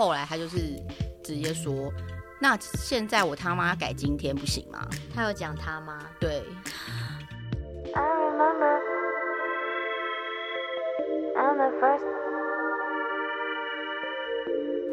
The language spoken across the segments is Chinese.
后来他就是直接说，那现在我他妈改今天不行吗？他有讲他吗？对。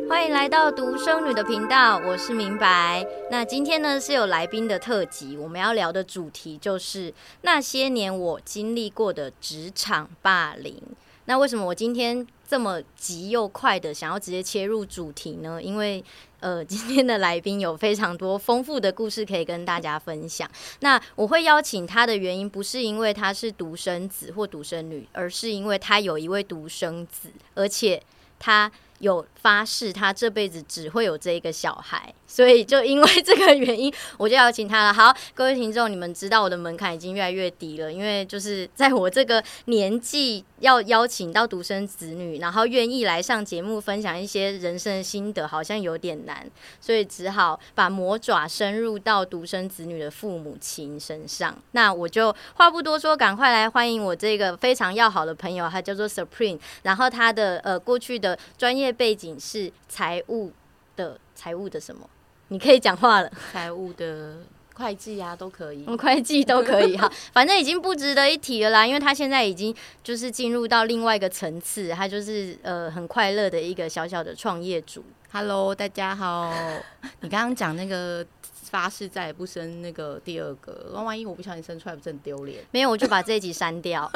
欢迎来到独生女的频道，我是明白。那今天呢是有来宾的特辑，我们要聊的主题就是那些年我经历过的职场霸凌。那为什么我今天这么急又快的想要直接切入主题呢？因为呃，今天的来宾有非常多丰富的故事可以跟大家分享。那我会邀请他的原因，不是因为他是独生子或独生女，而是因为他有一位独生子，而且他。有发誓，他这辈子只会有这一个小孩，所以就因为这个原因，我就邀请他了。好，各位听众，你们知道我的门槛已经越来越低了，因为就是在我这个年纪，要邀请到独生子女，然后愿意来上节目分享一些人生的心得，好像有点难，所以只好把魔爪深入到独生子女的父母亲身上。那我就话不多说，赶快来欢迎我这个非常要好的朋友，他叫做 Supreme，然后他的呃过去的专业。背景是财务的，财务的什么？你可以讲话了。财务的会计啊，都可以。会计都可以哈，反正已经不值得一提了啦。因为他现在已经就是进入到另外一个层次，他就是呃很快乐的一个小小的创业主。Hello，大家好。你刚刚讲那个。发誓再也不生那个第二个，万万一我不小心生出来，不是很丢脸？没有，我就把这一集删掉。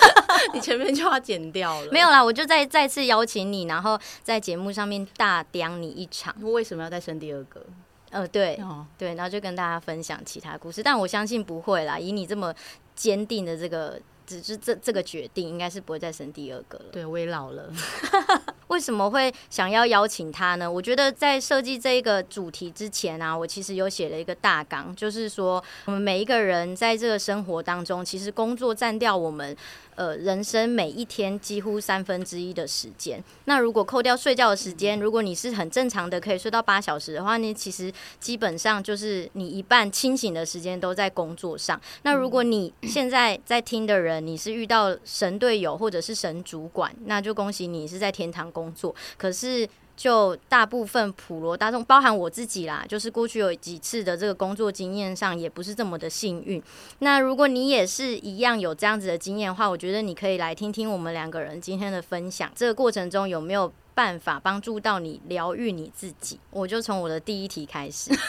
你前面就要剪掉了。没有啦，我就再再次邀请你，然后在节目上面大刁你一场。为什么要再生第二个？呃，对，哦、对，然后就跟大家分享其他故事。但我相信不会啦，以你这么坚定的这个，只是这这个决定，应该是不会再生第二个了。对，我也老了。为什么会想要邀请他呢？我觉得在设计这一个主题之前啊，我其实有写了一个大纲，就是说我们每一个人在这个生活当中，其实工作占掉我们呃人生每一天几乎三分之一的时间。那如果扣掉睡觉的时间，如果你是很正常的可以睡到八小时的话，你其实基本上就是你一半清醒的时间都在工作上。那如果你现在在听的人，你是遇到神队友或者是神主管，那就恭喜你是在天堂工作，可是就大部分普罗大众，包含我自己啦，就是过去有几次的这个工作经验上，也不是这么的幸运。那如果你也是一样有这样子的经验的话，我觉得你可以来听听我们两个人今天的分享。这个过程中有没有办法帮助到你疗愈你自己？我就从我的第一题开始。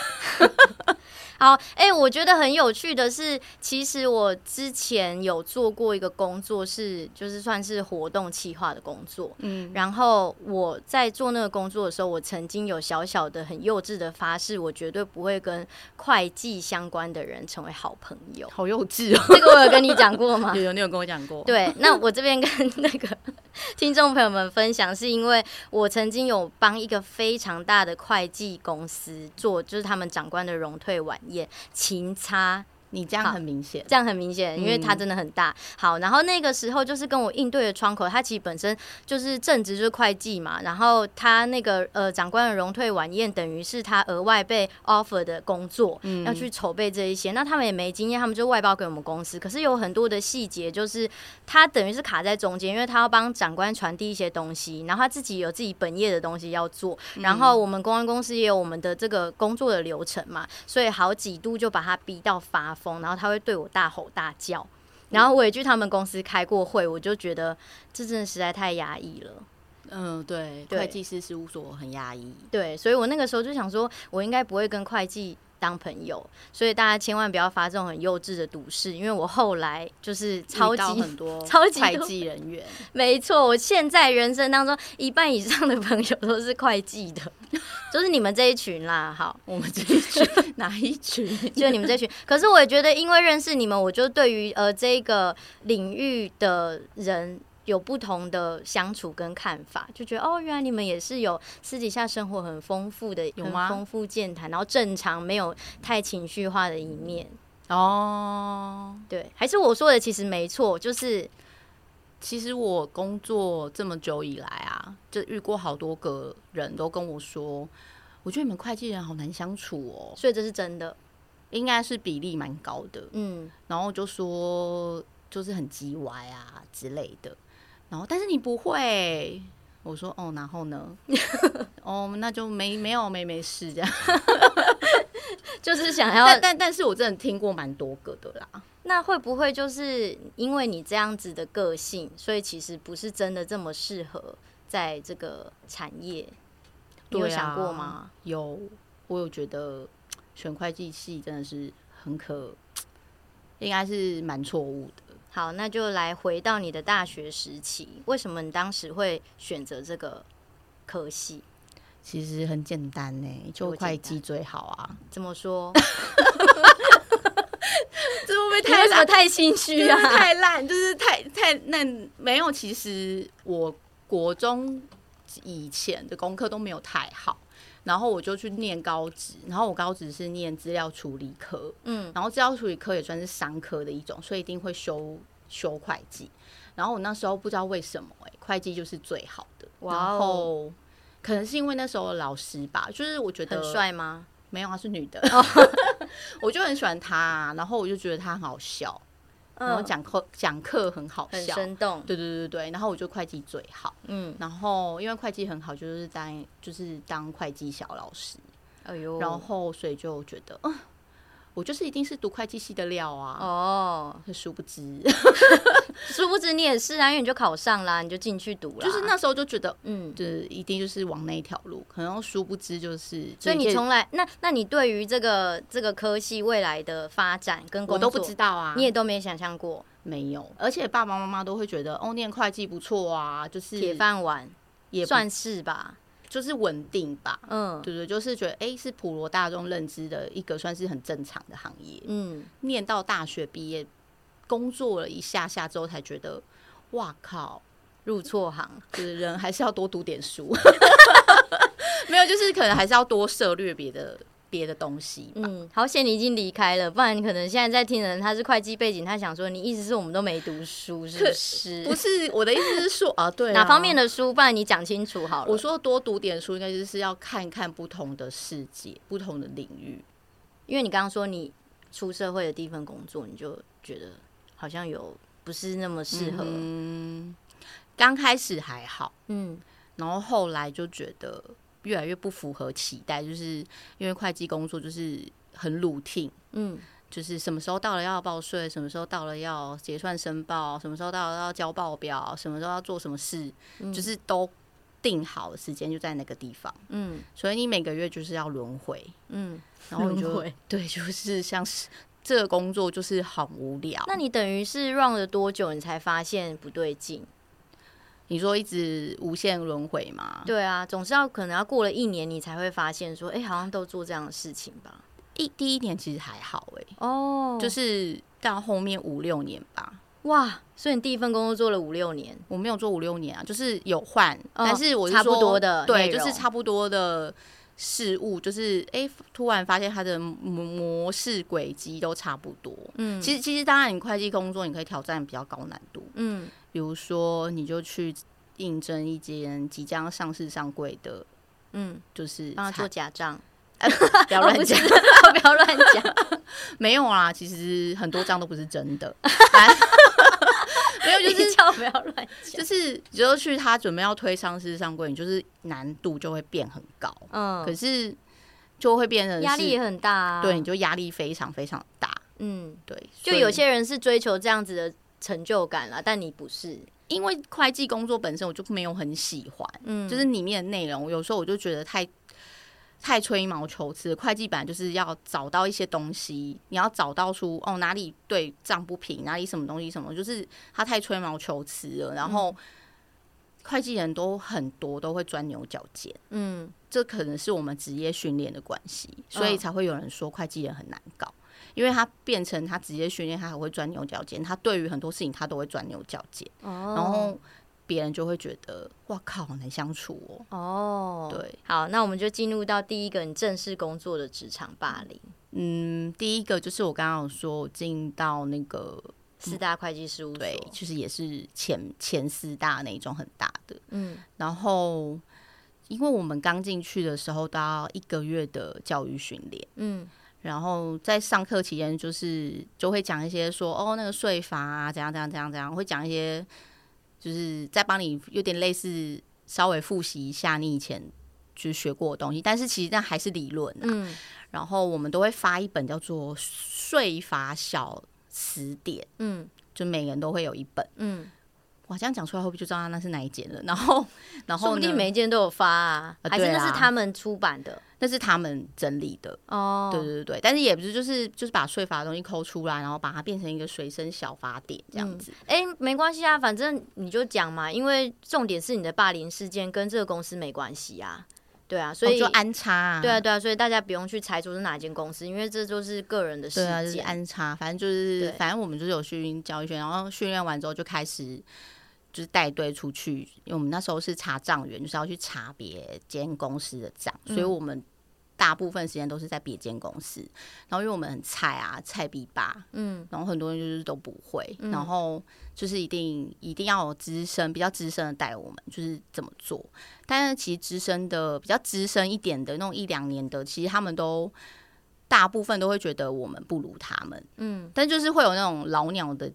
好，哎、欸，我觉得很有趣的是，其实我之前有做过一个工作，是就是算是活动企划的工作。嗯，然后我在做那个工作的时候，我曾经有小小的、很幼稚的发誓，我绝对不会跟会计相关的人成为好朋友。好幼稚哦！这个我有跟你讲过吗？有有，你有跟我讲过。对，那我这边跟那个 听众朋友们分享，是因为我曾经有帮一个非常大的会计公司做，就是他们长官的荣退晚宴，勤差。你这样很明显，这样很明显，因为他真的很大。好，然后那个时候就是跟我应对的窗口，他其实本身就是正职就是会计嘛，然后他那个呃长官的荣退晚宴，等于是他额外被 offer 的工作，嗯，要去筹备这一些。那他们也没经验，他们就外包给我们公司。可是有很多的细节，就是他等于是卡在中间，因为他要帮长官传递一些东西，然后他自己有自己本业的东西要做，然后我们公安公司也有我们的这个工作的流程嘛，所以好几度就把他逼到发。然后他会对我大吼大叫，然后我也去他们公司开过会，我就觉得这真的实在太压抑了。嗯，对，对会计师事务所很压抑。对，所以我那个时候就想说，我应该不会跟会计当朋友，所以大家千万不要发这种很幼稚的赌誓，因为我后来就是超级很多 超级会计人员，没错，我现在人生当中一半以上的朋友都是会计的，就是你们这一群啦。好，我们这一群哪一群？就你们这一群。可是我也觉得，因为认识你们，我就对于呃这个领域的人。有不同的相处跟看法，就觉得哦，原来你们也是有私底下生活很丰富的，有吗？丰富健谈，然后正常没有太情绪化的一面哦。对，还是我说的其实没错，就是其实我工作这么久以来啊，就遇过好多个人都跟我说，我觉得你们会计人好难相处哦。所以这是真的，应该是比例蛮高的。嗯，然后就说就是很叽歪啊之类的。然后，但是你不会，我说哦，然后呢？哦，那就没没有没没事这样，就是想要，但但但是我真的听过蛮多个的啦。那会不会就是因为你这样子的个性，所以其实不是真的这么适合在这个产业？你有想过吗？啊、有，我有觉得选会计系真的是很可，应该是蛮错误的。好，那就来回到你的大学时期，为什么你当时会选择这个科系？其实很简单呢、欸，就会计最好啊。怎么说？这会不会太烂？太心虚啊！太烂，就是太太那没有。其实我国中以前的功课都没有太好，然后我就去念高职，然后我高职是念资料处理科，嗯，然后资料处理科也算是商科的一种，所以一定会修修会计。然后我那时候不知道为什么、欸，哎，会计就是最好的。哇哦，然后可能是因为那时候老师吧，就是我觉得很帅吗？没有，她是女的，我就很喜欢她，然后我就觉得她很好笑，然后讲课讲课很好笑，很生动，对对对对，然后我就会计最好，嗯，然后因为会计很好，就是当就是当会计小老师，哎呦，然后所以就觉得，嗯。我就是一定是读会计系的料啊！哦，殊不知，殊不知你也是啊，因为你就考上啦，你就进去读了。就是那时候就觉得，嗯，就是一定就是往那一条路。可能殊不知就是，所以你从来那那你对于这个这个科系未来的发展跟工作我都不知道啊，你也都没想象过，没有。而且爸爸妈妈都会觉得，哦，念会计不错啊，就是铁饭碗，也算是吧。就是稳定吧，嗯，对对，就是觉得哎、欸，是普罗大众认知的一个算是很正常的行业，嗯，念到大学毕业，工作了一下下之后，才觉得，哇靠，入错行，就是人还是要多读点书，没有，就是可能还是要多涉略别的。别的东西，嗯，好险你已经离开了，不然你可能现在在听的人他是会计背景，他想说你意思是我们都没读书，是不是？不是，我的意思是说啊，对啊，哪方面的书？不然你讲清楚好了。我说多读点书，应该就是要看看不同的世界、不同的领域。因为你刚刚说你出社会的第一份工作，你就觉得好像有不是那么适合。嗯，刚开始还好，嗯，然后后来就觉得。越来越不符合期待，就是因为会计工作就是很 routine，嗯，就是什么时候到了要报税，什么时候到了要结算申报，什么时候到了要交报表，什么时候要做什么事，嗯、就是都定好的时间就在那个地方，嗯，所以你每个月就是要轮回，嗯，然后你就会 对，就是像是这个工作就是很无聊。那你等于是 run 了多久，你才发现不对劲？你说一直无限轮回嘛？对啊，总是要可能要过了一年，你才会发现说，哎、欸，好像都做这样的事情吧。一第一年其实还好、欸，哎，哦，就是到后面五六年吧。哇，所以你第一份工作做了五六年？我没有做五六年啊，就是有换，哦、但是我是差不多的，对，就是差不多的事物，就是哎、欸，突然发现它的模式轨迹都差不多。嗯，其实其实当然，你会计工作你可以挑战比较高难度。嗯。比如说，你就去应征一间即将上市上柜的，嗯，就是帮他做假账，不要乱讲，不要乱讲，没有啊，其实很多账都不是真的，没有，就是叫不要乱讲，就是只有去他准备要推上市上柜，你就是难度就会变很高，嗯，可是就会变成压力也很大啊，对，你就压力非常非常大，嗯，对，就有些人是追求这样子的。成就感啦，但你不是，因为会计工作本身我就没有很喜欢，嗯，就是里面的内容，有时候我就觉得太太吹毛求疵。会计本来就是要找到一些东西，你要找到出哦哪里对账不平，哪里什么东西什么，就是他太吹毛求疵了。然后、嗯、会计人都很多都会钻牛角尖，嗯，这可能是我们职业训练的关系，所以才会有人说会计人很难搞。因为他变成他职业训练，他还会钻牛角尖。他对于很多事情，他都会钻牛角尖。哦，然后别人就会觉得，哇靠，好难相处哦。哦，对，好，那我们就进入到第一个你正式工作的职场霸凌。嗯，第一个就是我刚刚有说，我进到那个四大会计事务所，对，就是也是前前四大那种很大的。嗯，然后因为我们刚进去的时候，都要一个月的教育训练。嗯。然后在上课期间，就是就会讲一些说哦，那个税法啊，怎样怎样怎样怎样，会讲一些，就是再帮你有点类似稍微复习一下你以前就学过的东西，但是其实那还是理论啊。嗯，然后我们都会发一本叫做《税法小词典》，嗯，就每个人都会有一本，嗯。哇，这样讲出来会不会就知道那是哪一间了？然后，然后说不定每一间都有发啊，还是那是他们出版的，那是他们整理的哦。对对对，但是也不是，就是就是把税法的东西抠出来，然后把它变成一个随身小法典这样子。哎、嗯，没关系啊，反正你就讲嘛，因为重点是你的霸凌事件跟这个公司没关系啊。对啊，所以、哦、就安插、啊。对啊，对啊，所以大家不用去猜出是哪间公司，因为这就是个人的事件。对啊，就是安插，反正就是反正我们就是有训练教育圈，然后训练完之后就开始。就是带队出去，因为我们那时候是查账员，就是要去查别间公司的账，所以我们大部分时间都是在别间公司。然后因为我们很菜啊，菜逼吧，嗯，然后很多人就是都不会，然后就是一定一定要有资深，比较资深的带我们，就是怎么做。但是其实资深的比较资深一点的那种一两年的，其实他们都大部分都会觉得我们不如他们，嗯，但就是会有那种老鸟的。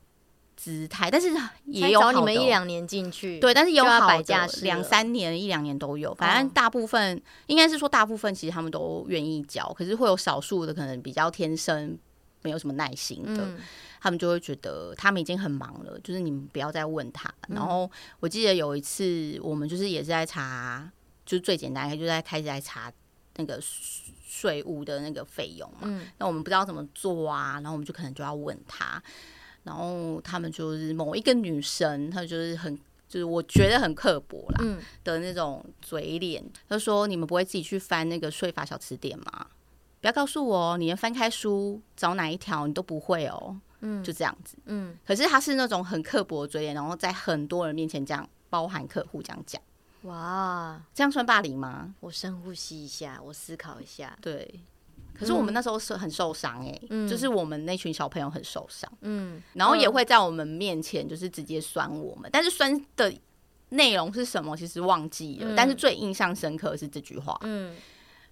姿态，但是也有好，你们一两年进去，对，但是也有好的，两三年、一两年都有。反正大部分、哦、应该是说，大部分其实他们都愿意教，可是会有少数的可能比较天生没有什么耐心的，嗯、他们就会觉得他们已经很忙了，就是你们不要再问他。嗯、然后我记得有一次，我们就是也是在查，就是最简单，就在开始在查那个税务的那个费用嘛。嗯、那我们不知道怎么做啊，然后我们就可能就要问他。然后他们就是某一个女生，她就是很就是我觉得很刻薄啦的那种嘴脸。她说：“你们不会自己去翻那个税法小词典吗？不要告诉我，你连翻开书找哪一条你都不会哦。”嗯，就这样子。嗯，可是她是那种很刻薄的嘴脸，然后在很多人面前这样，包含客户这样讲。哇，这样算霸凌吗？我深呼吸一下，我思考一下。对。可是我们那时候是很受伤哎、欸，嗯、就是我们那群小朋友很受伤，嗯，然后也会在我们面前就是直接酸我们，但是酸的内容是什么其实忘记了，嗯、但是最印象深刻的是这句话，嗯，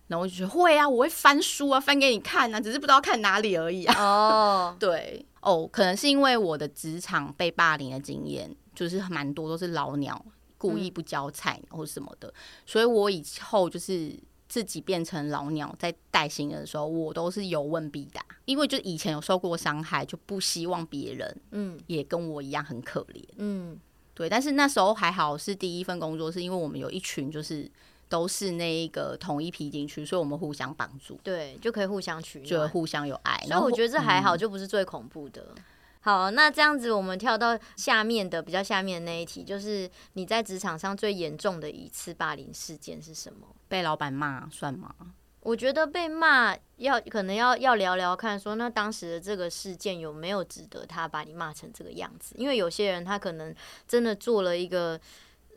然后我就觉得会啊，我会翻书啊，翻给你看啊，只是不知道看哪里而已啊。哦，对，哦，可能是因为我的职场被霸凌的经验就是蛮多都是老鸟故意不交菜或什么的，嗯、所以我以后就是。自己变成老鸟，在带新人的时候，我都是有问必答，因为就以前有受过伤害，就不希望别人嗯也跟我一样很可怜嗯对。但是那时候还好是第一份工作，是因为我们有一群就是都是那一个同一批进去，所以我们互相帮助，对，就可以互相取暖，就互相有爱。所以我觉得这还好，就不是最恐怖的。嗯好，那这样子我们跳到下面的比较下面的那一题，就是你在职场上最严重的一次霸凌事件是什么？被老板骂算吗？我觉得被骂要可能要要聊聊看，说那当时的这个事件有没有值得他把你骂成这个样子？因为有些人他可能真的做了一个。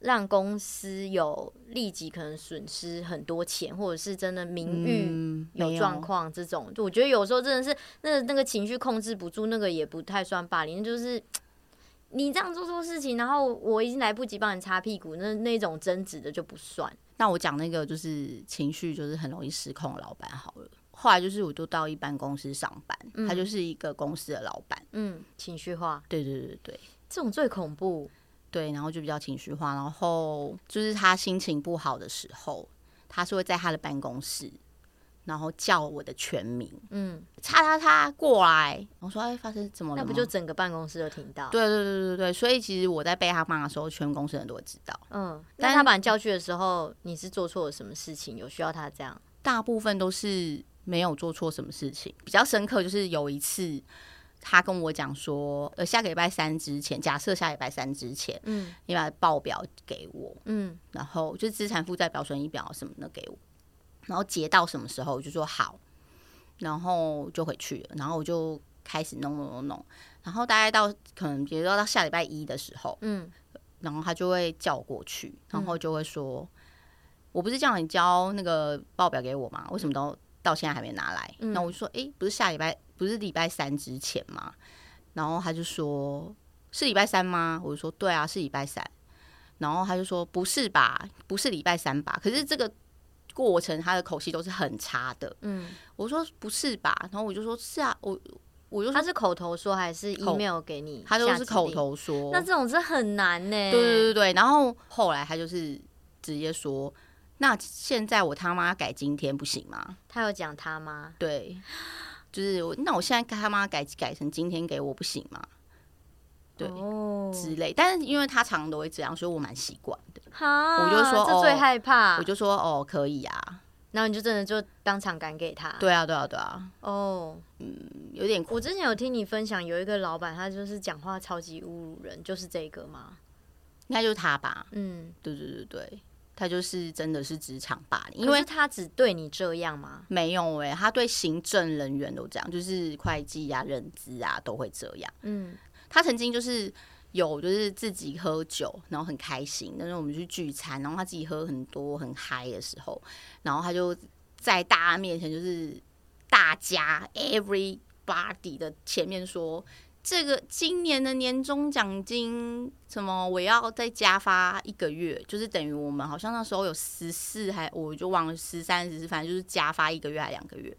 让公司有立即可能损失很多钱，或者是真的名誉有状况，这种，嗯、我觉得有时候真的是那那个情绪控制不住，那个也不太算霸凌，就是你这样做错事情，然后我已经来不及帮你擦屁股，那那种争执的就不算。那我讲那个就是情绪就是很容易失控老板好了。后来就是我就到一般公司上班，嗯、他就是一个公司的老板，嗯，情绪化，对对对对，这种最恐怖。对，然后就比较情绪化，然后就是他心情不好的时候，他是会在他的办公室，然后叫我的全名，嗯，叉叉叉过来。我说哎，发生怎么了？那不就整个办公室都听到？对对对对对，所以其实我在被他骂的时候，全公司人都会知道。嗯，但是他把你叫去的时候，你是做错了什么事情？有需要他这样？大部分都是没有做错什么事情，比较深刻就是有一次。他跟我讲说，呃，下个礼拜三之前，假设下礼拜三之前，嗯，你把报表给我，嗯，然后就是资产负债表、损益表什么的给我，然后结到什么时候，我就说好，然后就回去了，然后我就开始弄弄弄弄，然后大概到可能比如说到下礼拜一的时候，嗯，然后他就会叫我过去，然后就会说，嗯、我不是叫你交那个报表给我吗？为什么都到现在还没拿来？那、嗯、我就说，哎、欸，不是下礼拜。不是礼拜三之前吗？然后他就说：“是礼拜三吗？”我就说：“对啊，是礼拜三。”然后他就说：“不是吧？不是礼拜三吧？”可是这个过程他的口气都是很差的。嗯，我说：“不是吧？”然后我就说：“是啊，我我就说他是口头说还是 email 给你？他都是口头说。那这种是很难呢。”对对对对。然后后来他就是直接说：“那现在我他妈改今天不行吗？”他有讲他吗？对，就是那我现在他妈改改成今天给我不行吗？对、oh. 之类，但是因为他常常都会这样，所以我蛮习惯的。Huh? 我就说这最害怕，哦、我就说哦，可以啊。然后你就真的就当场赶给他。对啊，对啊，对啊。哦，嗯，有点。我之前有听你分享，有一个老板，他就是讲话超级侮辱人，就是这个吗？应该就是他吧。嗯，对对对对，他就是真的是职场霸凌。因为他只对你这样吗？没有诶、欸，他对行政人员都这样，就是会计啊、人资啊都会这样。嗯，他曾经就是。有就是自己喝酒，然后很开心。那时候我们去聚餐，然后他自己喝很多很嗨的时候，然后他就在大家面前，就是大家 everybody 的前面说，这个今年的年终奖金什么我要再加发一个月，就是等于我们好像那时候有十四还我就忘了十三十四，反正就是加发一个月还两个月。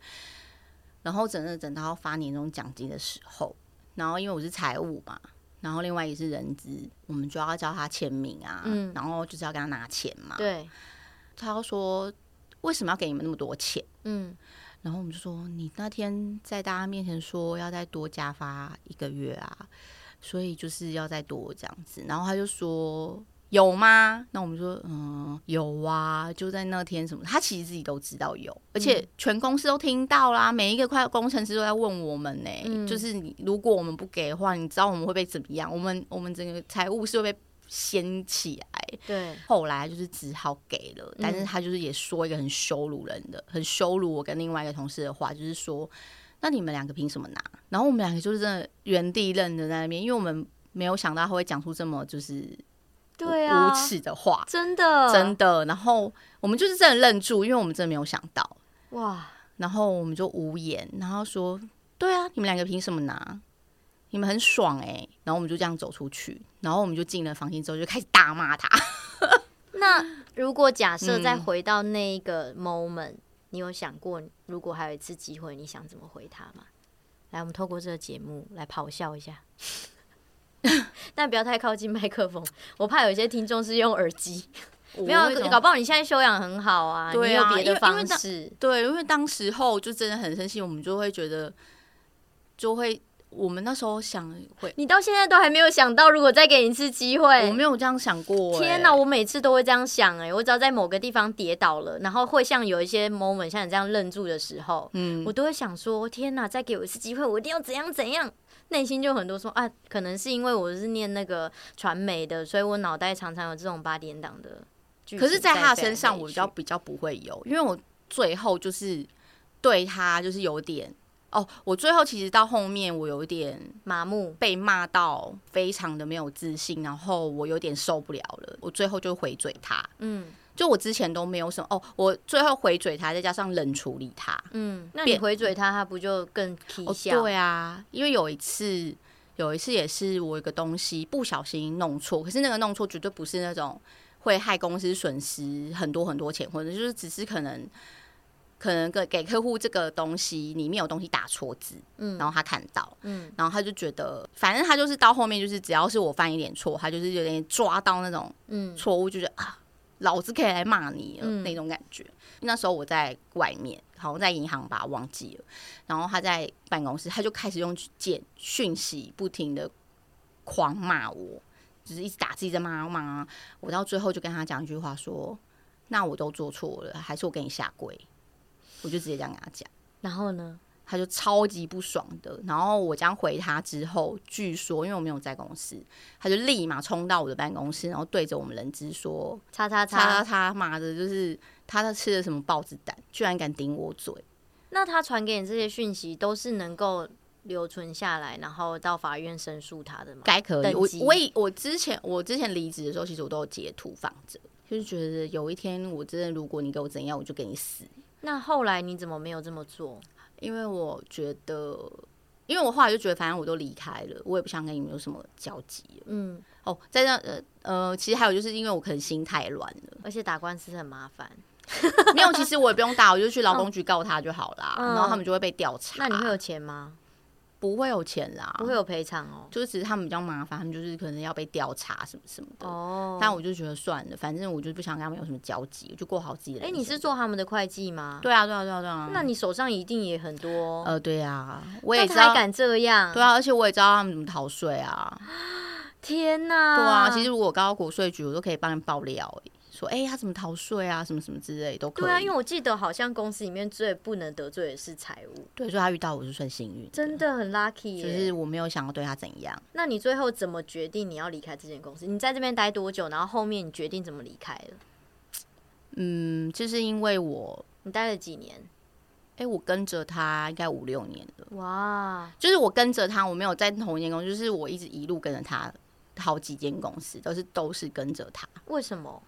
然后整整等到发年终奖金的时候，然后因为我是财务嘛。然后另外也是人资，我们就要叫他签名啊，嗯、然后就是要给他拿钱嘛。对，他说为什么要给你们那么多钱？嗯，然后我们就说你那天在大家面前说要再多加发一个月啊，所以就是要再多这样子。然后他就说。有吗？那我们说，嗯，有啊，就在那天什么，他其实自己都知道有，而且全公司都听到啦，每一个快工程师都在问我们呢、欸，嗯、就是你如果我们不给的话，你知道我们会被怎么样？我们我们整个财务是会被掀起来。对，后来就是只好给了，但是他就是也说一个很羞辱人的、很羞辱我跟另外一个同事的话，就是说，那你们两个凭什么拿？然后我们两个就是真的原地愣着在那边，因为我们没有想到他会讲出这么就是。对啊，无耻的话，真的真的。然后我们就是真的愣住，因为我们真的没有想到哇。然后我们就无言，然后说：“对啊，你们两个凭什么拿？你们很爽哎、欸。”然后我们就这样走出去，然后我们就进了房间之后就开始大骂他。那如果假设再回到那一个 moment，、嗯、你有想过，如果还有一次机会，你想怎么回他吗？来，我们透过这个节目来咆哮一下。但不要太靠近麦克风，我怕有一些听众是用耳机。没有，搞不好你现在修养很好啊，对啊，你有别的方式。对，因为当时候就真的很生气，我们就会觉得，就会我们那时候想会，你到现在都还没有想到，如果再给你一次机会，我没有这样想过。天哪，我每次都会这样想哎，我只要在某个地方跌倒了，然后会像有一些 moment 像你这样愣住的时候，嗯，我都会想说，天哪，再给我一次机会，我一定要怎样怎样。内心就很多说啊，可能是因为我是念那个传媒的，所以我脑袋常常有这种八点档的。可是，在他身上，我比较比较不会有，因为我最后就是对他就是有点哦，我最后其实到后面我有一点麻木，被骂到非常的没有自信，然后我有点受不了了，我最后就回嘴他，嗯。就我之前都没有什么哦，我最后回嘴他，再加上冷处理他。嗯，那你回嘴他，他不就更？哦，对啊，因为有一次，有一次也是我一个东西不小心弄错，可是那个弄错绝对不是那种会害公司损失很多很多钱，或者就是只是可能可能给给客户这个东西里面有东西打错字，嗯，然后他看到，嗯，然后他就觉得，反正他就是到后面就是只要是我犯一点错，他就是有点抓到那种嗯错误，就觉得啊。老子可以来骂你了，那种感觉。嗯、那时候我在外面，好像在银行吧，忘记了。然后他在办公室，他就开始用简讯息不停的狂骂我，就是一直打自己在骂骂。我到最后就跟他讲一句话说：“那我都做错了，还是我给你下跪？”我就直接这样跟他讲。然后呢？他就超级不爽的，然后我这样回他之后，据说因为我没有在公司，他就立马冲到我的办公室，然后对着我们人资说：“叉叉叉叉叉，妈的，就是他在吃了什么豹子胆，居然敢顶我嘴。”那他传给你这些讯息都是能够留存下来，然后到法院申诉他的吗？该可以。我我我之前我之前离职的时候，其实我都有截图放着，就是觉得有一天我真的，如果你给我怎样，我就给你死。那后来你怎么没有这么做？因为我觉得，因为我后来就觉得，反正我都离开了，我也不想跟你们有什么交集。嗯，哦，在那呃呃，其实还有就是因为我可能心太乱了，而且打官司很麻烦。没有，其实我也不用打，我就去劳工局告他就好啦，嗯、然后他们就会被调查。那你会有钱吗？不会有钱啦，不会有赔偿哦，就是只是他们比较麻烦，他们就是可能要被调查什么什么的。哦，但我就觉得算了，反正我就不想跟他们有什么交集，我就过好自己的。哎，你是做他们的会计吗？对啊，对啊，对啊，对啊。那你手上一定也很多。呃，对啊，我也知道。还敢这样？对啊，而且我也知道他们怎么逃税啊。天哪！对啊，其实如果告到国税局，我都可以帮你爆料。说哎，他怎么逃税啊？什么什么之类都可以。对啊，因为我记得好像公司里面最不能得罪的是财务。对，所以他遇到我就算幸运，真的很 lucky。就是我没有想要对他怎样。那你最后怎么决定你要离开这间公司？你在这边待多久？然后后面你决定怎么离开了？嗯，就是因为我你待了几年？哎，我跟着他应该五六年了。哇，就是我跟着他，我没有在同一间公司，就是我一直一路跟着他，好几间公司都是都是跟着他。为什么？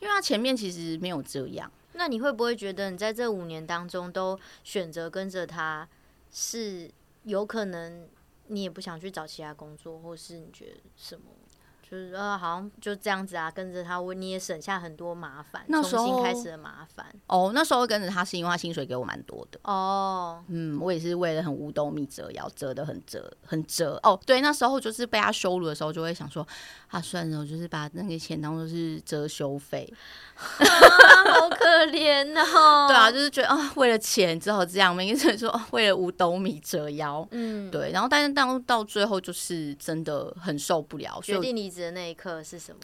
因为他前面其实没有这样，那你会不会觉得你在这五年当中都选择跟着他，是有可能你也不想去找其他工作，或是你觉得什么？就是呃，好像就这样子啊，跟着他，我你也省下很多麻烦，那重新开始的麻烦。哦，那时候跟着他是因为他薪水给我蛮多的。哦，嗯，我也是为了很五斗米折腰，折的很折，很折。哦，对，那时候就是被他羞辱的时候，就会想说，啊，算了，我就是把那个钱当做是遮羞费。好可怜哦！对啊，就是觉得啊，为了钱只好这样，没跟说为了五斗米折腰。嗯，对。然后，但是到到最后，就是真的很受不了。决定离职的那一刻是什么？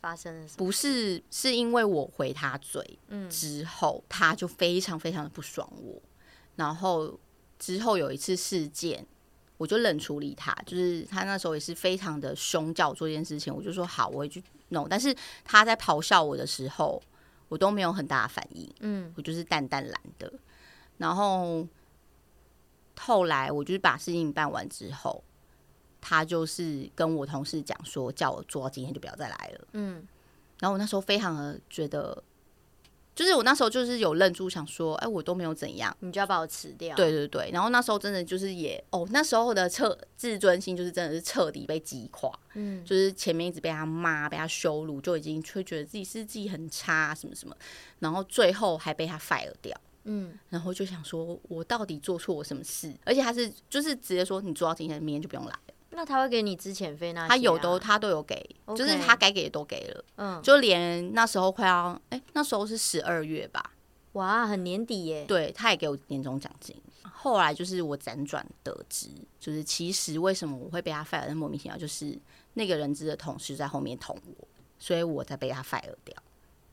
发生了什么？不是，是因为我回他嘴，嗯，之后他就非常非常的不爽我。然后之后有一次事件，我就冷处理他，就是他那时候也是非常的凶，叫我做这件事情，我就说好，我会去。No, 但是他在咆哮我的时候，我都没有很大的反应，嗯，我就是淡淡然的。然后后来我就是把事情办完之后，他就是跟我同事讲说，叫我做到今天就不要再来了，嗯。然后我那时候非常的觉得。就是我那时候就是有愣住，想说，哎，我都没有怎样，你就要把我辞掉？对对对。然后那时候真的就是也，哦，那时候的彻自尊心就是真的是彻底被击垮。嗯，就是前面一直被他骂、被他羞辱，就已经会觉得自己是自己很差什么什么，然后最后还被他 fire 掉。嗯，然后就想说，我到底做错了什么事？而且他是就是直接说，你做到今天，明天就不用来了。那他会给你资遣费？那他有都他都有给，okay. 就是他该给的都给了。嗯，就连那时候快要哎、欸，那时候是十二月吧？哇，很年底耶。对，他也给我年终奖金。后来就是我辗转得知，就是其实为什么我会被他 fire 的莫名其妙，就是那个人资的同事在后面捅我，所以我才被他 fire 掉。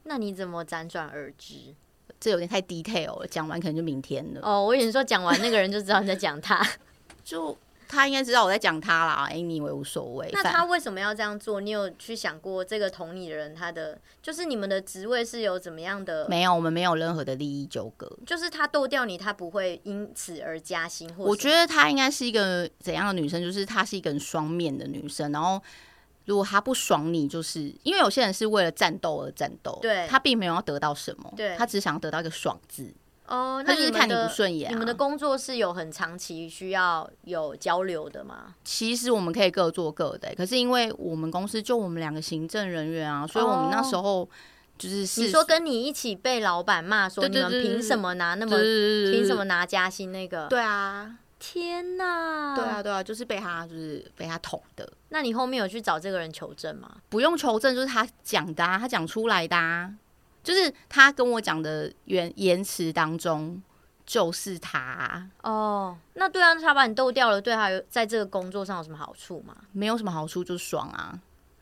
那你怎么辗转而知？这有点太 detail 了，讲完可能就明天了。哦，我以为说讲完那个人就知道你在讲他，就。他应该知道我在讲他啦，哎，你以为无所谓？那他为什么要这样做？你有去想过这个同你的人，他的就是你们的职位是有怎么样的？没有，我们没有任何的利益纠葛。就是他斗掉你，他不会因此而加薪。或我觉得他应该是一个怎样的女生？就是她是一个很双面的女生。然后如果他不爽你，就是因为有些人是为了战斗而战斗，对，他并没有要得到什么，对，他只想要得到一个爽字。哦，那就是看你不顺眼。你们的工作是有很长期需要有交流的吗？其实我们可以各做各的，可是因为我们公司就我们两个行政人员啊，所以我们那时候就是你说跟你一起被老板骂说你们凭什么拿那么凭什么拿加薪那个？对啊，天哪！对啊对啊，就是被他就是被他捅的。那你后面有去找这个人求证吗？不用求证，就是他讲的啊，他讲出来的啊。就是他跟我讲的原言辞当中，就是他哦。那对啊，他把你逗掉了，对他有在这个工作上有什么好处吗？没有什么好处，就爽啊。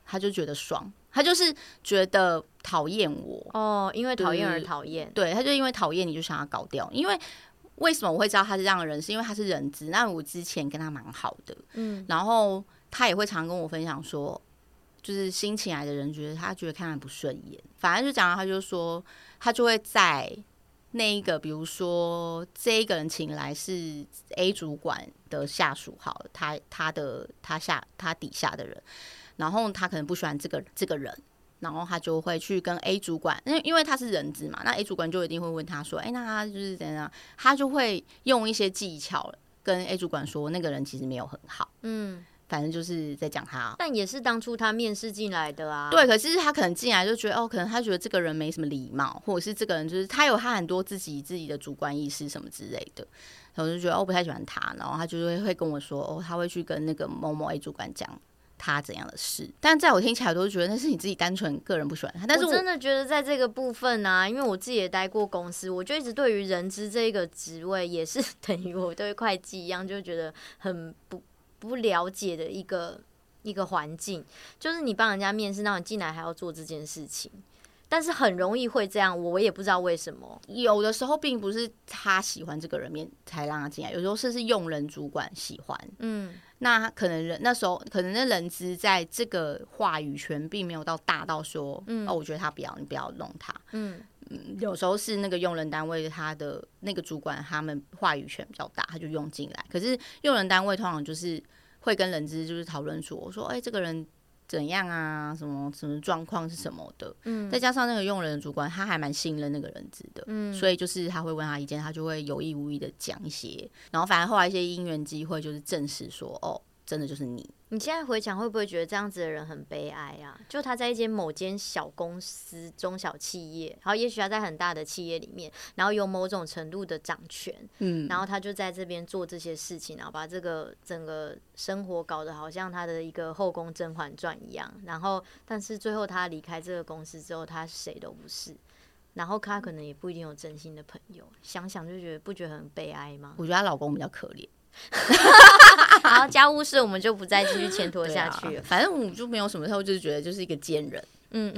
他就觉得爽，他就是觉得讨厌我哦，因为讨厌而讨厌。对，他就因为讨厌你就想要搞掉。因为为什么我会知道他是这样的人？是因为他是人质，那我之前跟他蛮好的，嗯，然后他也会常跟我分享说。就是新请来的人觉得他觉得看他不顺眼，反正就讲他就说他就会在那一个，比如说这一个人请来是 A 主管的下属，好了，他他的他下他底下的人，然后他可能不喜欢这个这个人，然后他就会去跟 A 主管，因为因为他是人资嘛，那 A 主管就一定会问他说，哎，那他就是怎样？他就会用一些技巧跟 A 主管说那个人其实没有很好，嗯。反正就是在讲他，但也是当初他面试进来的啊。对，可是他可能进来就觉得哦，可能他觉得这个人没什么礼貌，或者是这个人就是他有他很多自己自己的主观意识什么之类的，然后我就觉得哦不太喜欢他，然后他就会会跟我说哦，他会去跟那个某某 A 主管讲他怎样的事，但在我听起来都是觉得那是你自己单纯个人不喜欢他。但是我，我真的觉得在这个部分呢、啊，因为我自己也待过公司，我就一直对于人资这个职位也是 等于我对会计一样，就觉得很不不了解的一个。一个环境，就是你帮人家面试，那你进来还要做这件事情，但是很容易会这样，我也不知道为什么。有的时候并不是他喜欢这个人面才让他进来，有时候是是用人主管喜欢。嗯，那可能人那时候可能那人资在这个话语权并没有到大到说，嗯，哦，我觉得他不要，你不要弄他。嗯嗯，有时候是那个用人单位他的那个主管他们话语权比较大，他就用进来。可是用人单位通常就是。会跟人资就是讨论说，我说，哎、欸，这个人怎样啊？什么什么状况是什么的？嗯，再加上那个用人的主管，他还蛮信任那个人资的，嗯，所以就是他会问他意见，他就会有意无意的讲一些，然后反正后来一些因缘机会，就是证实说，哦。真的就是你。你现在回想，会不会觉得这样子的人很悲哀啊？就他在一间某间小公司、中小企业，然后也许他在很大的企业里面，然后有某种程度的掌权，嗯，然后他就在这边做这些事情，然后把这个整个生活搞得好像他的一个后宫甄嬛传一样。然后，但是最后他离开这个公司之后，他谁都不是。然后他可能也不一定有真心的朋友。想想就觉得不觉得很悲哀吗？我觉得她老公比较可怜。好，家务事我们就不再继续牵拖下去了。啊、反正我们就没有什么，他就是觉得就是一个奸人。嗯，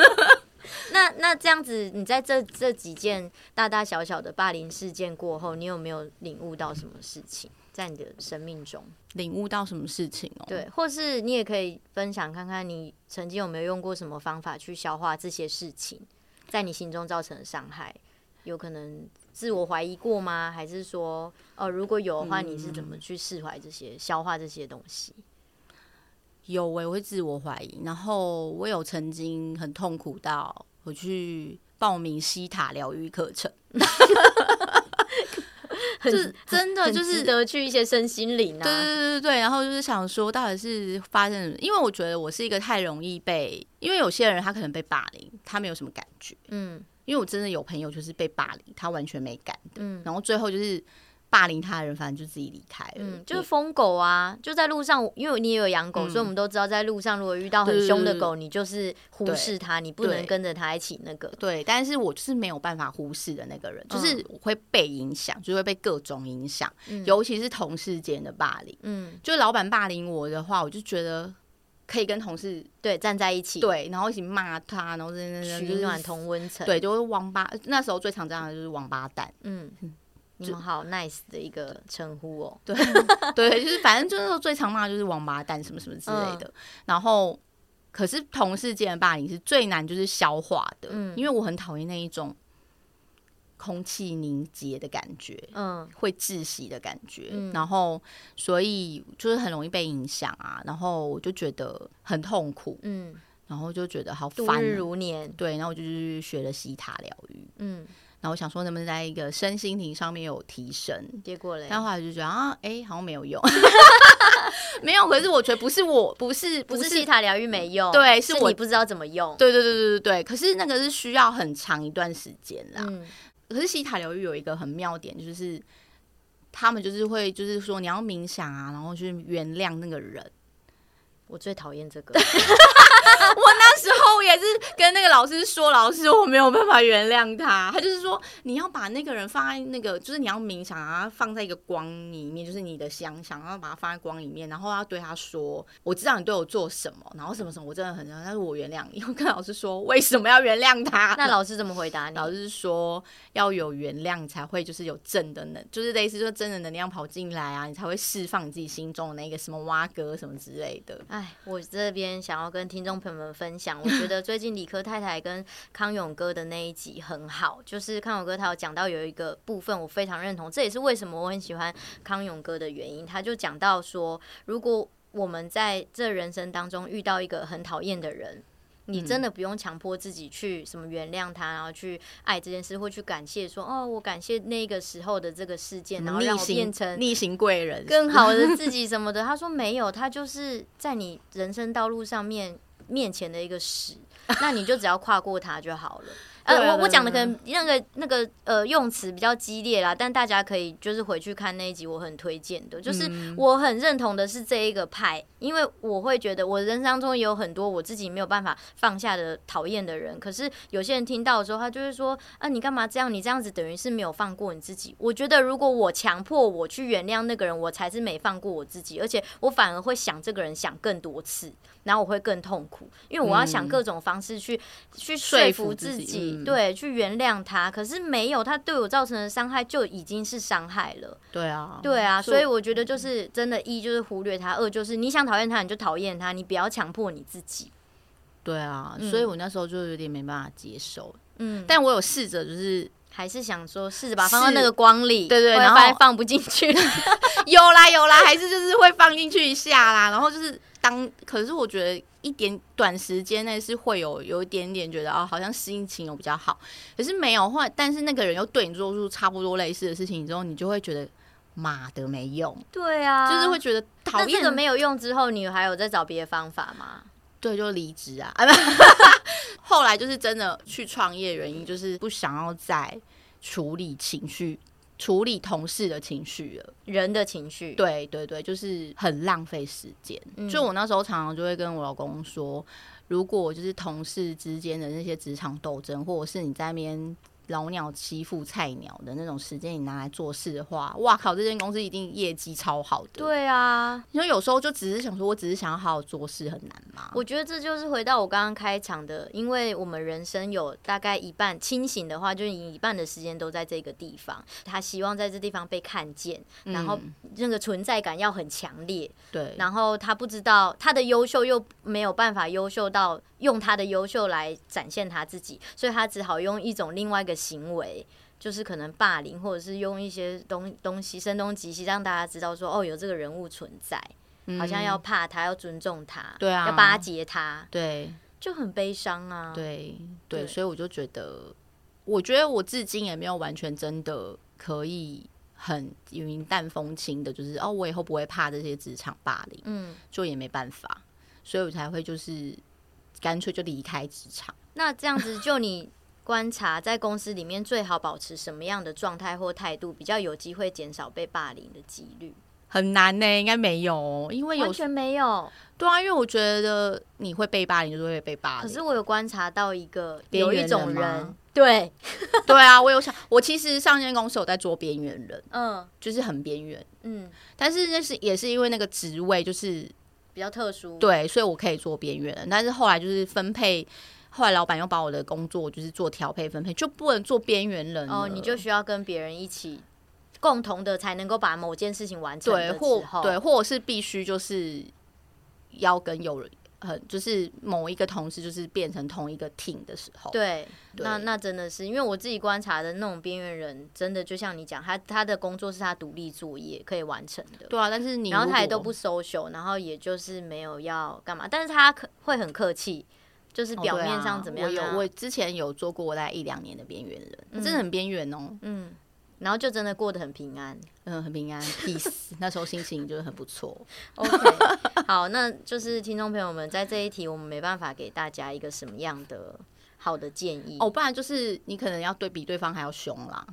那那这样子，你在这这几件大大小小的霸凌事件过后，你有没有领悟到什么事情？在你的生命中领悟到什么事情哦？对，或是你也可以分享看看，你曾经有没有用过什么方法去消化这些事情，在你心中造成的伤害，有可能。自我怀疑过吗？还是说，哦、呃，如果有的话，你是怎么去释怀这些、嗯、消化这些东西？有，我会自我怀疑。然后我有曾经很痛苦到我去报名西塔疗愈课程，就是真的就是得去一些身心灵啊。对对对对，然后就是想说，到底是发生什么，因为我觉得我是一个太容易被，因为有些人他可能被霸凌，他没有什么感觉，嗯。因为我真的有朋友就是被霸凌，他完全没感的，嗯、然后最后就是霸凌他的人，反正就自己离开了。嗯，就是疯狗啊，就在路上，因为你也有养狗，嗯、所以我们都知道，在路上如果遇到很凶的狗，你就是忽视它，你不能跟着它一起那个。对，但是我就是没有办法忽视的那个人，就是会被影响，就会被各种影响，嗯、尤其是同事间的霸凌。嗯，就老板霸凌我的话，我就觉得。可以跟同事对站在一起，对，然后一起骂他，然后真真取暖同温层，对，就是王八。那时候最常这样的就是王八蛋，嗯，你们好 nice 的一个称呼哦，对对，就是反正就是最常骂就是王八蛋什么什么之类的。然后，可是同事间的霸凌是最难就是消化的，嗯，因为我很讨厌那一种。空气凝结的感觉，嗯，会窒息的感觉，嗯、然后所以就是很容易被影响啊，然后我就觉得很痛苦，嗯，然后就觉得好烦，度日如年，对，然后我就去学了西塔疗愈，嗯，然后我想说能不能在一个身心灵上面有提升，结果嘞，但后来就觉得啊，哎、欸，好像没有用，没有，可是我觉得不是我，不是不是西塔疗愈没用，对，是你不知道怎么用，对对对对对对，可是那个是需要很长一段时间啦。嗯可是西塔疗愈有一个很妙点，就是他们就是会，就是说你要冥想啊，然后去原谅那个人。我最讨厌这个。我那时候也是跟那个老师说，老师我没有办法原谅他。他就是说，你要把那个人放在那个，就是你要冥想啊，放在一个光里面，就是你的想想，然后把它放在光里面，然后要对他说，我知道你对我做什么，然后什么什么，我真的很，但是我原谅你。我跟老师说，为什么要原谅他？那老师怎么回答你？老师说，要有原谅才会就是有正的能，就是类似说真的能量跑进来啊，你才会释放你自己心中的那个什么蛙哥什么之类的。哎，我这边想要跟听众朋友们分享，我觉得最近理科太太跟康永哥的那一集很好，就是康永哥他有讲到有一个部分我非常认同，这也是为什么我很喜欢康永哥的原因。他就讲到说，如果我们在这人生当中遇到一个很讨厌的人，你真的不用强迫自己去什么原谅他，然后去爱这件事，或去感谢说哦，我感谢那个时候的这个事件，然后让我变成逆行贵人，更好的 自己什么的。他说没有，他就是在你人生道路上面面前的一个屎，那你就只要跨过它就好了。呃，我我讲的可能那个那个呃用词比较激烈啦，但大家可以就是回去看那一集，我很推荐的，就是我很认同的是这一个派，因为我会觉得我人生当中也有很多我自己没有办法放下的讨厌的人，可是有些人听到的时候，他就会说啊，你干嘛这样？你这样子等于是没有放过你自己。我觉得如果我强迫我去原谅那个人，我才是没放过我自己，而且我反而会想这个人想更多次，然后我会更痛苦，因为我要想各种方式去去说服自己。对，去原谅他，可是没有，他对我造成的伤害就已经是伤害了。对啊，对啊，所以我觉得就是真的，一就是忽略他，二就是你想讨厌他你就讨厌他，你不要强迫你自己。对啊，所以我那时候就有点没办法接受。嗯，但我有试着，就是还是想说试着把它放到那个光里，对对，然后还放不进去。有啦有啦，还是就是会放进去一下啦，然后就是。当可是我觉得一点短时间内是会有有一点点觉得啊，好像心情有比较好，可是没有话，但是那个人又对你做出差不多类似的事情之后，你就会觉得妈的没用。对啊，就是会觉得讨厌。这个没有用之后，你还有在找别的方法吗？对，就离职啊。后来就是真的去创业，原因就是不想要再处理情绪。处理同事的情绪了，人的情绪，对对对，就是很浪费时间。嗯，就我那时候常常就会跟我老公说，如果就是同事之间的那些职场斗争，或者是你在那边。老鸟欺负菜鸟的那种时间，你拿来做事的话，哇靠！这间公司一定业绩超好的。对啊，因为有时候就只是想说，我只是想要好好做事，很难吗？我觉得这就是回到我刚刚开场的，因为我们人生有大概一半清醒的话，就是一半的时间都在这个地方。他希望在这地方被看见，然后那个存在感要很强烈。对，然后他不知道他的优秀又没有办法优秀到。用他的优秀来展现他自己，所以他只好用一种另外一个行为，就是可能霸凌，或者是用一些东东西声东击西，让大家知道说，哦，有这个人物存在，嗯、好像要怕他，要尊重他，对啊，要巴结他，对，就很悲伤啊，对对，对，所以我就觉得，我觉得我至今也没有完全真的可以很云淡风轻的，就是哦，我以后不会怕这些职场霸凌，嗯，就也没办法，所以我才会就是。干脆就离开职场。那这样子，就你观察，在公司里面最好保持什么样的状态或态度，比较有机会减少被霸凌的几率？很难呢、欸，应该没有，因为有完全没有。对啊，因为我觉得你会被霸凌，就是会被霸凌。可是我有观察到一个有一种人，对 对啊，我有想，我其实上间公司有在做边缘人，嗯，就是很边缘，嗯，但是那是也是因为那个职位就是。比较特殊，对，所以我可以做边缘人，但是后来就是分配，后来老板又把我的工作就是做调配分配，就不能做边缘人哦，你就需要跟别人一起共同的才能够把某件事情完成，对，或对，或者是必须就是要跟有人。很就是某一个同事就是变成同一个 team 的时候，对，对那那真的是因为我自己观察的那种边缘人，真的就像你讲，他他的工作是他独立作业可以完成的，对啊，但是你然后他也都不 social，然后也就是没有要干嘛，但是他可会很客气，就是表面上怎么样、啊哦啊？我有我之前有做过大概一两年的边缘人，嗯、真的很边缘哦，嗯。然后就真的过得很平安，嗯，很平安，peace。那时候心情就是很不错。OK，好，那就是听众朋友们，在这一题我们没办法给大家一个什么样的好的建议哦，不然就是你可能要对比对方还要凶啦，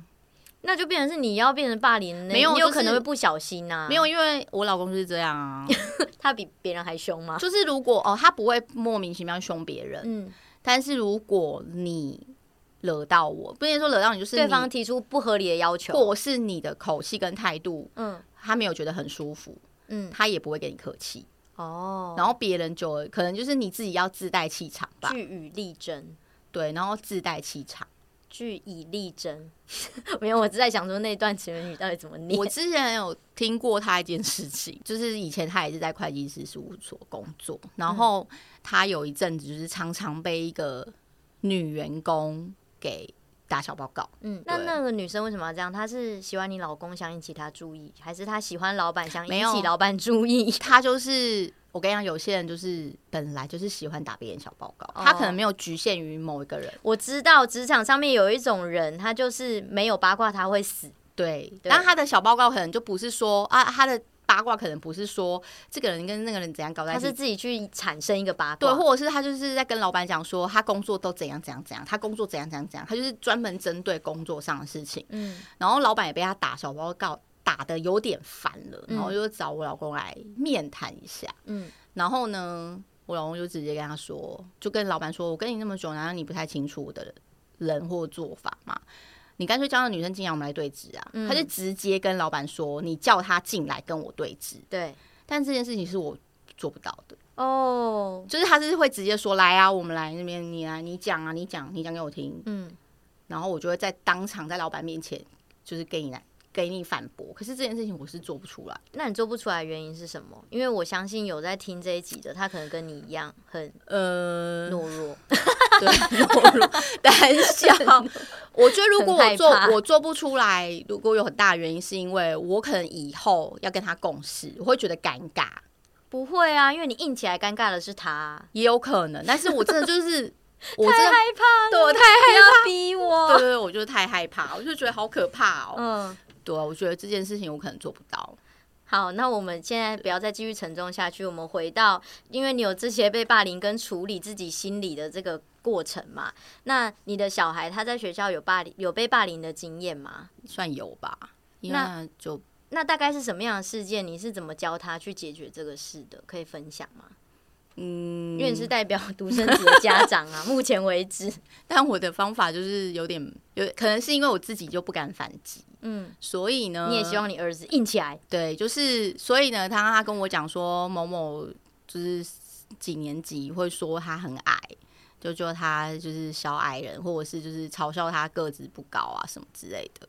那就变成是你要变成霸凌，没有，你有可能会不小心呐、啊。没有，因为我老公就是这样啊，他比别人还凶吗？就是如果哦，他不会莫名其妙凶别人，嗯，但是如果你。惹到我，不能说惹到你，就是对方提出不合理的要求，或是你的口气跟态度，嗯，他没有觉得很舒服，嗯，他也不会跟你客气哦。然后别人就可能就是你自己要自带气场吧，据理力争，对，然后自带气场，据以力争。没有，我只在想说那段情人语到底怎么念。我之前有听过他一件事情，就是以前他也是在会计师事务所工作，然后他有一阵子就是常常被一个女员工。给打小报告。嗯，那那个女生为什么要这样？她是喜欢你老公想引起他注意，还是她喜欢老板想引起老板注意？她就是我跟你讲，有些人就是本来就是喜欢打别人小报告，他可能没有局限于某一个人。哦，我知道职场上面有一种人，他就是没有八卦他会死。对，但他的小报告可能就不是说啊，他的。八卦可能不是说这个人跟那个人怎样搞在一起，他是自己去产生一个八卦，对，或者是他就是在跟老板讲说他工作都怎样怎样怎样，他工作怎样怎样怎样，他就是专门针对工作上的事情。嗯，然后老板也被他打小报告打的有点烦了，然后就找我老公来面谈一下。嗯，然后呢，我老公就直接跟他说，就跟老板说，我跟你那么久，难道你不太清楚我的人或做法吗？你干脆叫那女生进来，我们来对质啊！嗯、他就直接跟老板说：“你叫他进来跟我对质。”对，但这件事情是我做不到的哦。就是他是会直接说：“来啊，我们来那边，你来，你讲啊，你讲，你讲给我听。”嗯，然后我就会在当场在老板面前，就是给你来。给你反驳，可是这件事情我是做不出来。那你做不出来的原因是什么？因为我相信有在听这一集的，他可能跟你一样很呃懦弱，对，懦弱、胆小。我觉得如果我做我做不出来，如果有很大的原因，是因为我可能以后要跟他共事，我会觉得尴尬。不会啊，因为你硬起来尴尬的是他，也有可能。但是我真的就是 我太害怕，对我太害怕，逼我，对对，我就是太害怕，我就觉得好可怕哦。嗯。对啊，我觉得这件事情我可能做不到。好，那我们现在不要再继续沉重下去，我们回到，因为你有这些被霸凌跟处理自己心理的这个过程嘛。那你的小孩他在学校有霸凌、有被霸凌的经验吗？算有吧。那就那，那大概是什么样的事件？你是怎么教他去解决这个事的？可以分享吗？嗯，因为你是代表独生子的家长啊，目前为止。但我的方法就是有点有，可能是因为我自己就不敢反击。嗯，所以呢，你也希望你儿子硬起来。对，就是所以呢，他他跟我讲说某某就是几年级会说他很矮，就说他就是小矮人，或者是就是嘲笑他个子不高啊什么之类的。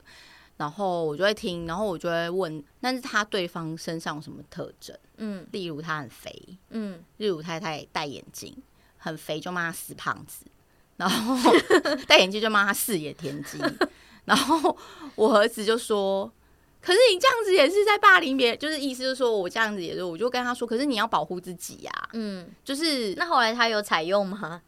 然后我就会听，然后我就会问，但是他对方身上有什么特征？嗯，例如他很肥，嗯，例如太太戴眼镜，很肥就骂他死胖子，然后 戴眼镜就骂他四野田鸡。然后我儿子就说：“可是你这样子也是在霸凌别人，就是意思就是说我这样子也是，我就跟他说，可是你要保护自己呀。”嗯，就是那后来他有采用吗？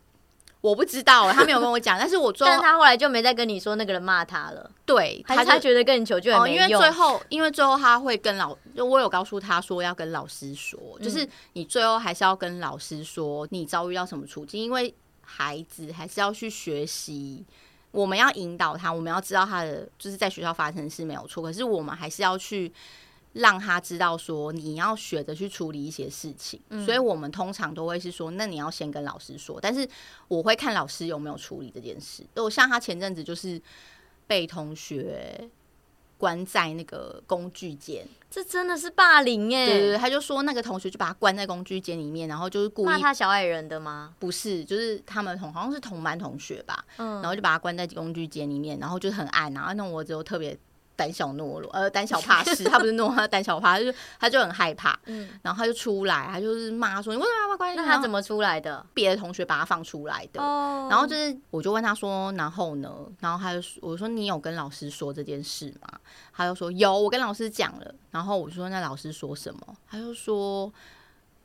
我不知道，他没有跟我讲。但是我最后，但他后来就没再跟你说那个人骂他了。对，他他觉得跟你求救也没用。因为最后，因为最后他会跟老，就我有告诉他说要跟老师说，就是你最后还是要跟老师说你遭遇到什么处境，因为孩子还是要去学习。我们要引导他，我们要知道他的就是在学校发生的事没有错，可是我们还是要去让他知道说你要学着去处理一些事情。嗯，所以我们通常都会是说，那你要先跟老师说，但是我会看老师有没有处理这件事。就像他前阵子就是被同学。关在那个工具间，这真的是霸凌哎！对对对，他就说那个同学就把他关在工具间里面，然后就是故意骂他小矮人的吗？不是，就是他们同好像是同班同学吧，嗯，然后就把他关在工具间里面，然后就很暗，然后那我只有特别。胆小懦弱，呃，胆小怕事。他不是懦弱，他胆小怕，他就他就很害怕。嗯，然后他就出来，他就是骂说：“你为什么要把关？”那他怎么出来的？别的同学把他放出来的。哦。然后就是，我就问他说：“然后呢？”然后他就说：“我说你有跟老师说这件事吗？”他就说：“有，我跟老师讲了。”然后我说：“那老师说什么？”他就说：“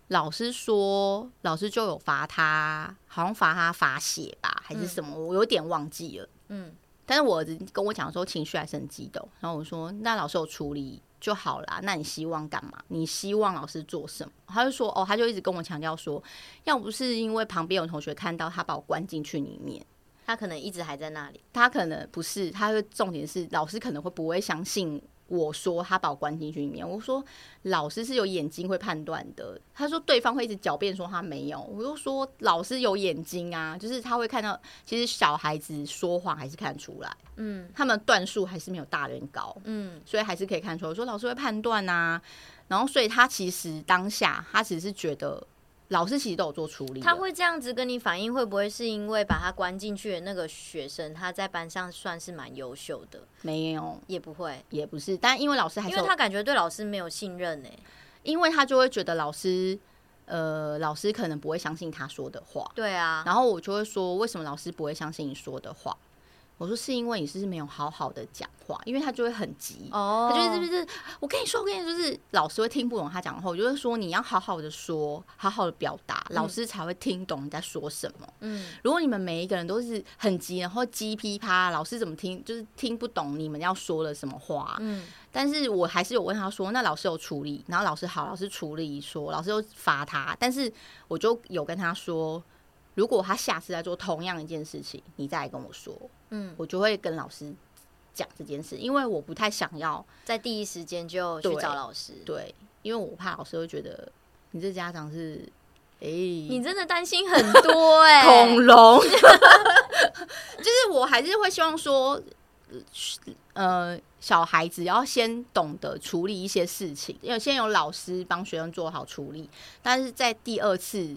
老师说，老师就有罚他，好像罚他罚写吧，还是什么？我有点忘记了。”嗯。但是我儿子跟我讲的时候，情绪还是很激动。然后我说：“那老师有处理就好啦。那你希望干嘛？你希望老师做什么？”他就说：“哦，他就一直跟我强调说，要不是因为旁边有同学看到他把我关进去里面，他可能一直还在那里。他可能不是，他的重点是老师可能会不会相信。”我说他把我关进去里面，我说老师是有眼睛会判断的。他说对方会一直狡辩说他没有，我就说老师有眼睛啊，就是他会看到，其实小孩子说谎还是看出来，嗯，他们段数还是没有大人高，嗯，所以还是可以看出来。我说老师会判断啊，然后所以他其实当下他只是觉得。老师其实都有做处理。他会这样子跟你反映，会不会是因为把他关进去的那个学生，他在班上算是蛮优秀的？没有，也不会，也不是。但因为老师还是，因为他感觉对老师没有信任呢，因为他就会觉得老师，呃，老师可能不会相信他说的话。对啊。然后我就会说，为什么老师不会相信你说的话？我说是因为你是不是没有好好的讲话，因为他就会很急哦，他就是不是我跟你说，我跟你说，就是老师会听不懂他讲的话，我就会说你要好好的说，好好的表达，老师才会听懂你在说什么。嗯，如果你们每一个人都是很急，然后叽噼啪，老师怎么听就是听不懂你们要说了什么话。嗯，但是我还是有问他说，那老师有处理，然后老师好，老师处理说，老师又罚他，但是我就有跟他说。如果他下次再做同样一件事情，你再来跟我说，嗯，我就会跟老师讲这件事，因为我不太想要在第一时间就去找老师，对，因为我怕老师会觉得你这家长是，哎、欸，你真的担心很多哎、欸，恐龙，就是我还是会希望说，呃，小孩子要先懂得处理一些事情，因为先有老师帮学生做好处理，但是在第二次。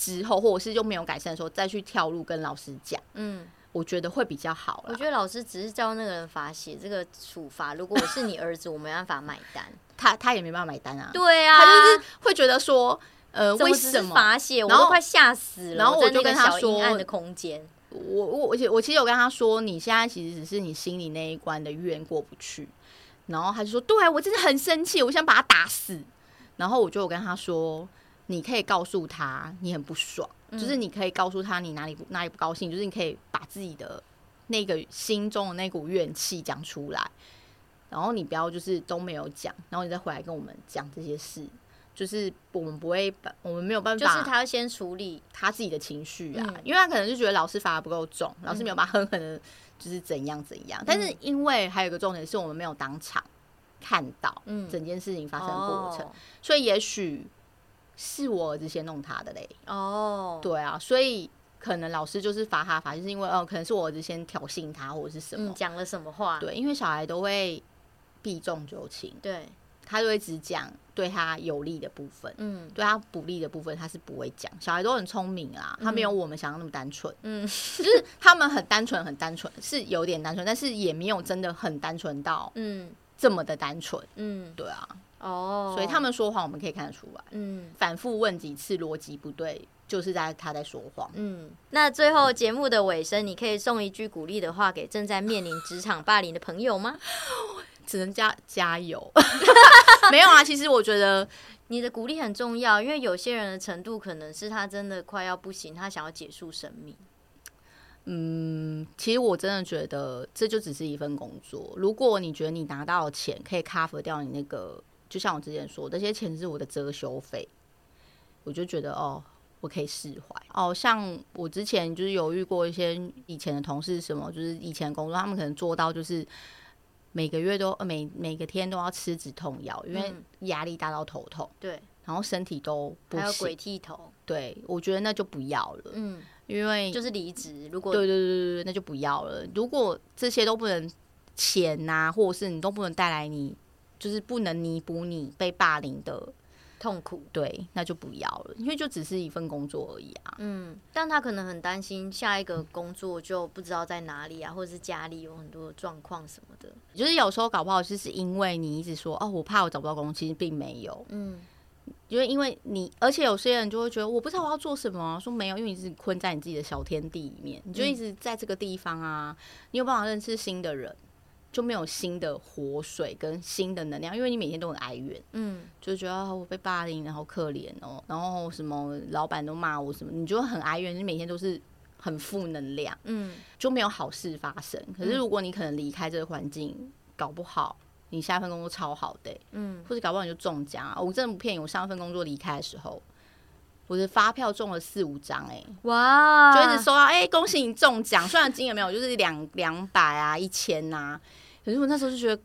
之后，或者是就没有改善的时候，再去跳入跟老师讲，嗯，我觉得会比较好。我觉得老师只是叫那个人罚写这个处罚，如果我是你儿子，我没办法买单，他他也没办法买单啊。对啊，他就是会觉得说，呃，为什么罚写？我都快吓死了。然后我就跟他说，阴暗的空间，我我而且我其实有跟他说，你现在其实只是你心里那一关的怨过不去。然后他就说，对我真的很生气，我想把他打死。然后我就有跟他说。你可以告诉他你很不爽，就是你可以告诉他你哪里不哪里不高兴，就是你可以把自己的那个心中的那股怨气讲出来，然后你不要就是都没有讲，然后你再回来跟我们讲这些事，就是我们不会把我们没有办法，就是他要先处理他自己的情绪啊，因为他可能就觉得老师罚的不够重，老师没有把狠狠的，就是怎样怎样，但是因为还有一个重点是我们没有当场看到整件事情发生的过程，所以也许。是我儿子先弄他的嘞，哦，oh. 对啊，所以可能老师就是罚他罚，就是因为哦，可能是我儿子先挑衅他或者是什么，讲、嗯、了什么话？对，因为小孩都会避重就轻，对，他就会只讲对他有利的部分，嗯，对他不利的部分他是不会讲。小孩都很聪明啊，他没有我们想的那么单纯，嗯，就是他们很单纯，很单纯，是有点单纯，但是也没有真的很单纯到嗯这么的单纯，嗯，对啊。哦，oh, 所以他们说谎，我们可以看得出来。嗯，反复问几次，逻辑不对，就是在他在说谎。嗯，那最后节目的尾声，你可以送一句鼓励的话给正在面临职场霸凌的朋友吗？只能加加油。没有啊，其实我觉得你的鼓励很重要，因为有些人的程度可能是他真的快要不行，他想要结束生命。嗯，其实我真的觉得这就只是一份工作。如果你觉得你拿到的钱可以 cover 掉你那个。就像我之前说，这些钱是我的遮羞费，我就觉得哦，我可以释怀。哦，像我之前就是有遇过一些以前的同事，什么就是以前工作，他们可能做到就是每个月都每每个天都要吃止痛药，因为压力大到头痛。对、嗯，然后身体都不行，还有鬼剃头。对，我觉得那就不要了。嗯，因为就是离职。如果对对对对对，那就不要了。如果这些都不能钱呐、啊，或者是你都不能带来你。就是不能弥补你被霸凌的痛苦，对，那就不要了，因为就只是一份工作而已啊。嗯，但他可能很担心下一个工作就不知道在哪里啊，或者是家里有很多状况什么的。就是有时候搞不好就是因为你一直说哦，我怕我找不到工作，其实并没有。嗯，因为因为你，而且有些人就会觉得我不知道我要做什么啊，说没有，因为你是困在你自己的小天地里面，你就一直在这个地方啊，你有办法认识新的人。就没有新的活水跟新的能量，因为你每天都很哀怨，嗯，就觉得我被霸凌，然后可怜哦，然后什么老板都骂我什么，你就很哀怨，你每天都是很负能量，嗯，就没有好事发生。可是如果你可能离开这个环境，搞不好你下一份工作超好的，嗯，或者搞不好你就中奖啊！我真的不骗你，我上一份工作离开的时候，我的发票中了四五张，哎，哇，就一直收到，哎，恭喜你中奖，虽然金额没有，就是两两百啊，一千呐。可是我那时候就觉得，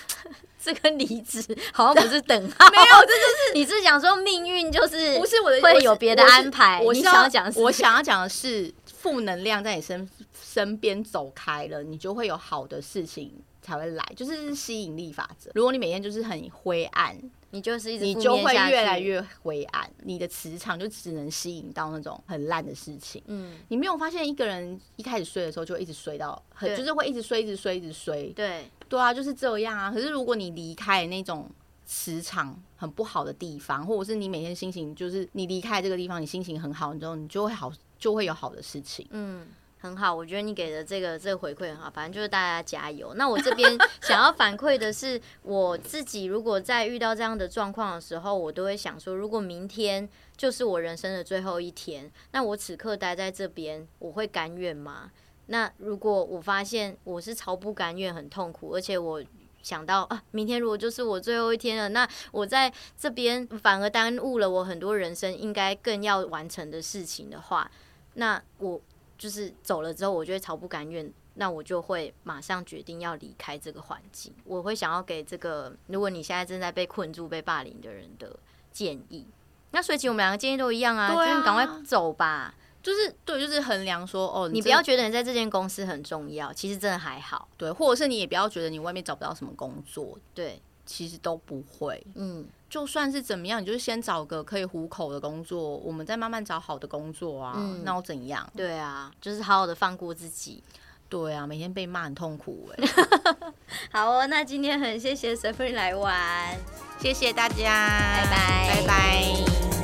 这跟离职 好像不是等号。没有，这就是你是想说命运就是不是我的会有别的安排？我想要讲，我想要讲的是负能量在你身身边走开了，你就会有好的事情才会来，就是吸引力法则。如果你每天就是很灰暗。你就是一直，你就会越来越灰暗，你的磁场就只能吸引到那种很烂的事情。嗯，你没有发现一个人一开始衰的时候就一直衰到很，就是会一直衰，一直衰，一直衰。对，对啊，就是这样啊。可是如果你离开那种磁场很不好的地方，或者是你每天心情就是你离开这个地方，你心情很好，你之后你就会好，就会有好的事情。嗯。很好，我觉得你给的这个这个回馈很好，反正就是大家加油。那我这边 想要反馈的是，我自己如果在遇到这样的状况的时候，我都会想说，如果明天就是我人生的最后一天，那我此刻待在这边，我会甘愿吗？那如果我发现我是超不甘愿、很痛苦，而且我想到啊，明天如果就是我最后一天了，那我在这边反而耽误了我很多人生应该更要完成的事情的话，那我就是走了之后，我就会超不甘愿，那我就会马上决定要离开这个环境。我会想要给这个如果你现在正在被困住、被霸凌的人的建议。那所以其实我们两个建议都一样啊，就是你赶快走吧。就是对，就是衡量说哦，你不要觉得你在这间公司很重要，其实真的还好。对，或者是你也不要觉得你外面找不到什么工作，对，其实都不会。嗯，就算是怎么样，你就是先找个可以糊口的工作，我们再慢慢找好的工作啊。嗯，那又怎样？对啊，就是好好的放过自己。对啊，每天被骂很痛苦哎、欸。好哦，那今天很谢谢 Safari 来玩，谢谢大家，拜拜，拜拜。